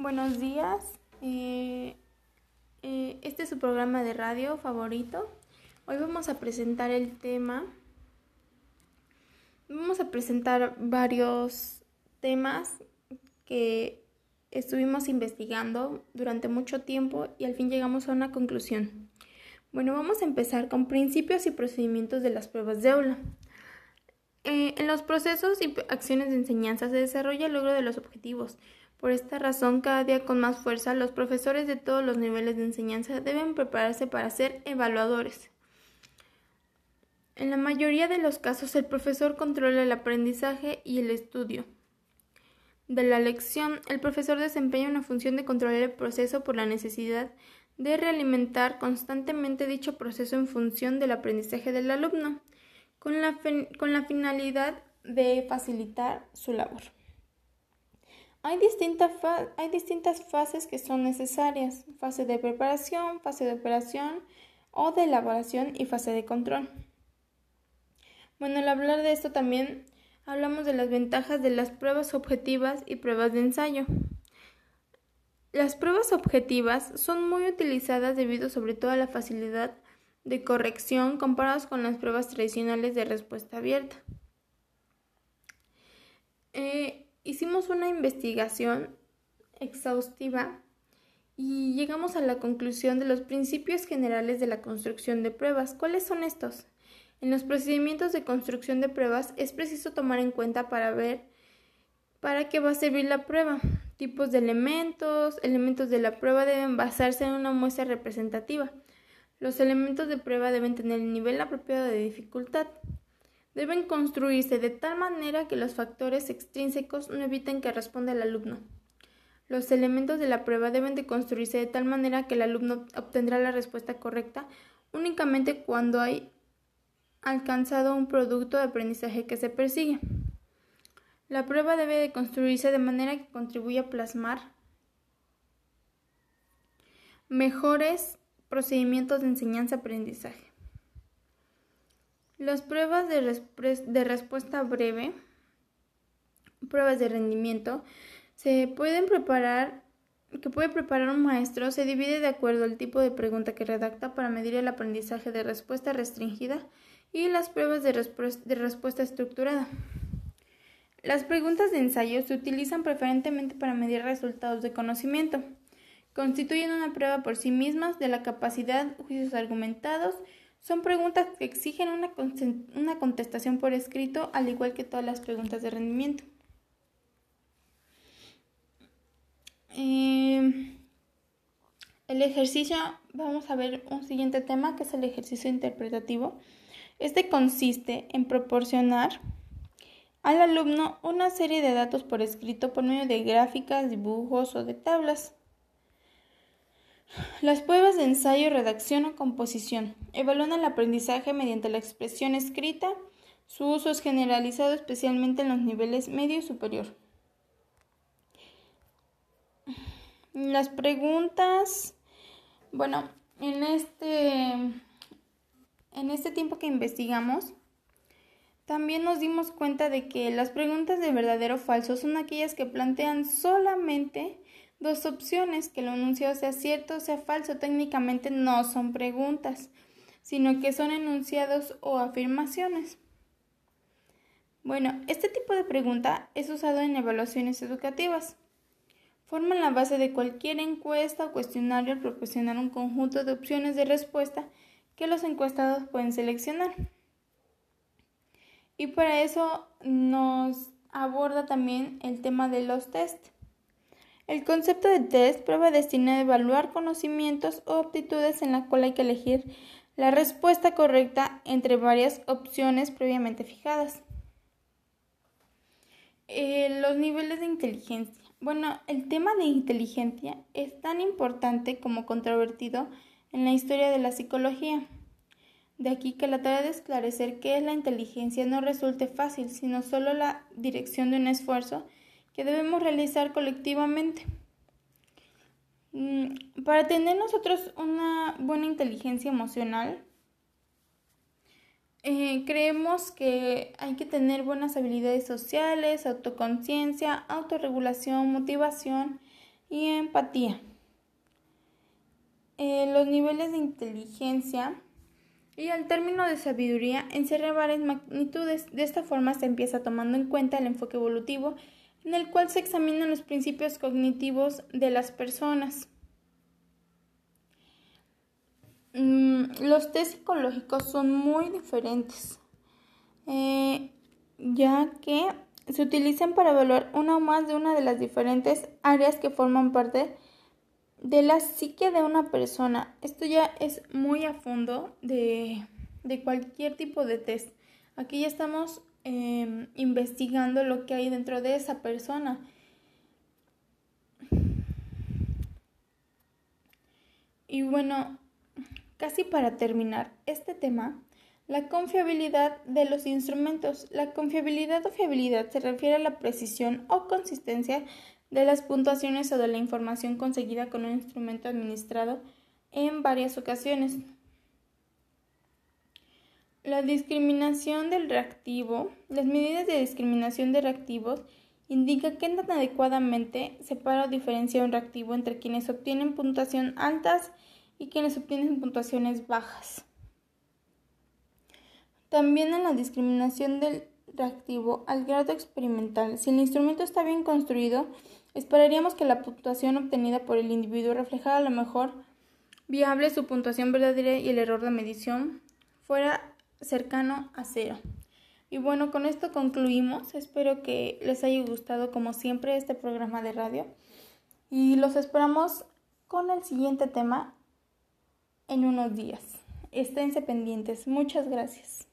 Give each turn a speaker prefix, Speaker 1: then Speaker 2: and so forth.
Speaker 1: Buenos días. Eh, eh, este es su programa de radio favorito. Hoy vamos a presentar el tema. Vamos a presentar varios temas que estuvimos investigando durante mucho tiempo y al fin llegamos a una conclusión. Bueno, vamos a empezar con principios y procedimientos de las pruebas de aula. Eh, en los procesos y acciones de enseñanza se desarrolla el logro de los objetivos. Por esta razón, cada día con más fuerza, los profesores de todos los niveles de enseñanza deben prepararse para ser evaluadores. En la mayoría de los casos, el profesor controla el aprendizaje y el estudio. De la lección, el profesor desempeña una función de controlar el proceso por la necesidad de realimentar constantemente dicho proceso en función del aprendizaje del alumno con la, con la finalidad de facilitar su labor. Hay, hay distintas fases que son necesarias, fase de preparación, fase de operación o de elaboración y fase de control. Bueno, al hablar de esto también hablamos de las ventajas de las pruebas objetivas y pruebas de ensayo. Las pruebas objetivas son muy utilizadas debido sobre todo a la facilidad de corrección comparados con las pruebas tradicionales de respuesta abierta. Eh, hicimos una investigación exhaustiva y llegamos a la conclusión de los principios generales de la construcción de pruebas. ¿Cuáles son estos? En los procedimientos de construcción de pruebas es preciso tomar en cuenta para ver para qué va a servir la prueba. Tipos de elementos, elementos de la prueba deben basarse en una muestra representativa. Los elementos de prueba deben tener el nivel apropiado de dificultad. Deben construirse de tal manera que los factores extrínsecos no eviten que responda el alumno. Los elementos de la prueba deben de construirse de tal manera que el alumno obtendrá la respuesta correcta únicamente cuando hay alcanzado un producto de aprendizaje que se persigue. La prueba debe de construirse de manera que contribuya a plasmar mejores Procedimientos de enseñanza-aprendizaje. Las pruebas de, respuesta breve, pruebas de rendimiento, se pueden preparar, que puede preparar un maestro, se divide de acuerdo al tipo de pregunta que redacta para medir el aprendizaje de respuesta restringida y las pruebas de respuesta estructurada. Las preguntas de ensayo se utilizan preferentemente para medir resultados de conocimiento constituyen una prueba por sí mismas de la capacidad, juicios argumentados, son preguntas que exigen una, una contestación por escrito, al igual que todas las preguntas de rendimiento. Em, el ejercicio, vamos a ver un siguiente tema que es el ejercicio interpretativo. Este consiste en proporcionar al alumno una serie de datos por escrito por medio de gráficas, dibujos o de tablas. Las pruebas de ensayo, redacción o composición evalúan el aprendizaje mediante la expresión escrita. Su uso es generalizado especialmente en los niveles medio y superior. Las preguntas, bueno, en este, en este tiempo que investigamos, también nos dimos cuenta de que las preguntas de verdadero o falso son aquellas que plantean solamente dos opciones, que el enunciado sea cierto o sea falso. Técnicamente no son preguntas, sino que son enunciados o afirmaciones. Bueno, este tipo de pregunta es usado en evaluaciones educativas. Forman la base de cualquier encuesta o cuestionario al proporcionar un conjunto de opciones de respuesta que los encuestados pueden seleccionar. Y para eso nos aborda también el tema de los test. El concepto de test prueba destinada a evaluar conocimientos o aptitudes en la cual hay que elegir la respuesta correcta entre varias opciones previamente fijadas. Eh, los niveles de inteligencia. Bueno, el tema de inteligencia es tan importante como controvertido en la historia de la psicología. De aquí que la tarea de esclarecer qué es la inteligencia no resulte fácil, sino solo la dirección de un esfuerzo que debemos realizar colectivamente. Mm, para tener nosotros una buena inteligencia emocional, eh, creemos que hay que tener buenas habilidades sociales, autoconciencia, autorregulación, motivación y empatía. Eh, los niveles de inteligencia y el término de sabiduría encierra varias magnitudes. De esta forma se empieza tomando en cuenta el enfoque evolutivo en el cual se examinan los principios cognitivos de las personas. Mm, los test psicológicos son muy diferentes, eh, ya que se utilizan para evaluar una o más de una de las diferentes áreas que forman parte de la psique de una persona. Esto ya es muy a fondo de, cualquier tipo de test. Aquí ya estamos em, investigando lo que hay dentro de esa persona. Y bueno, casi para terminar este tema, la confiabilidad de los instrumentos. La confiabilidad o fiabilidad se refiere a la precisión o consistencia de las puntuaciones o de la información conseguida con un instrumento administrado en varias ocasiones. La discriminación del reactivo. Las medidas de discriminación de reactivos indican que tan adecuadamente separa o diferencia un reactivo entre quienes obtienen puntuación altas y quienes obtienen puntuaciones bajas. También en la discriminación del reactivo al grado experimental. Si el instrumento está bien construido, Esperaríamos que la puntuación obtenida por el individuo reflejara lo mejor viable su puntuación verdadera y el error de medición fuera cercano a cero. Y bueno, con esto concluimos. Espero que les haya gustado como siempre este programa de radio y los esperamos con el siguiente tema en unos días. Esténse pendientes. Muchas gracias.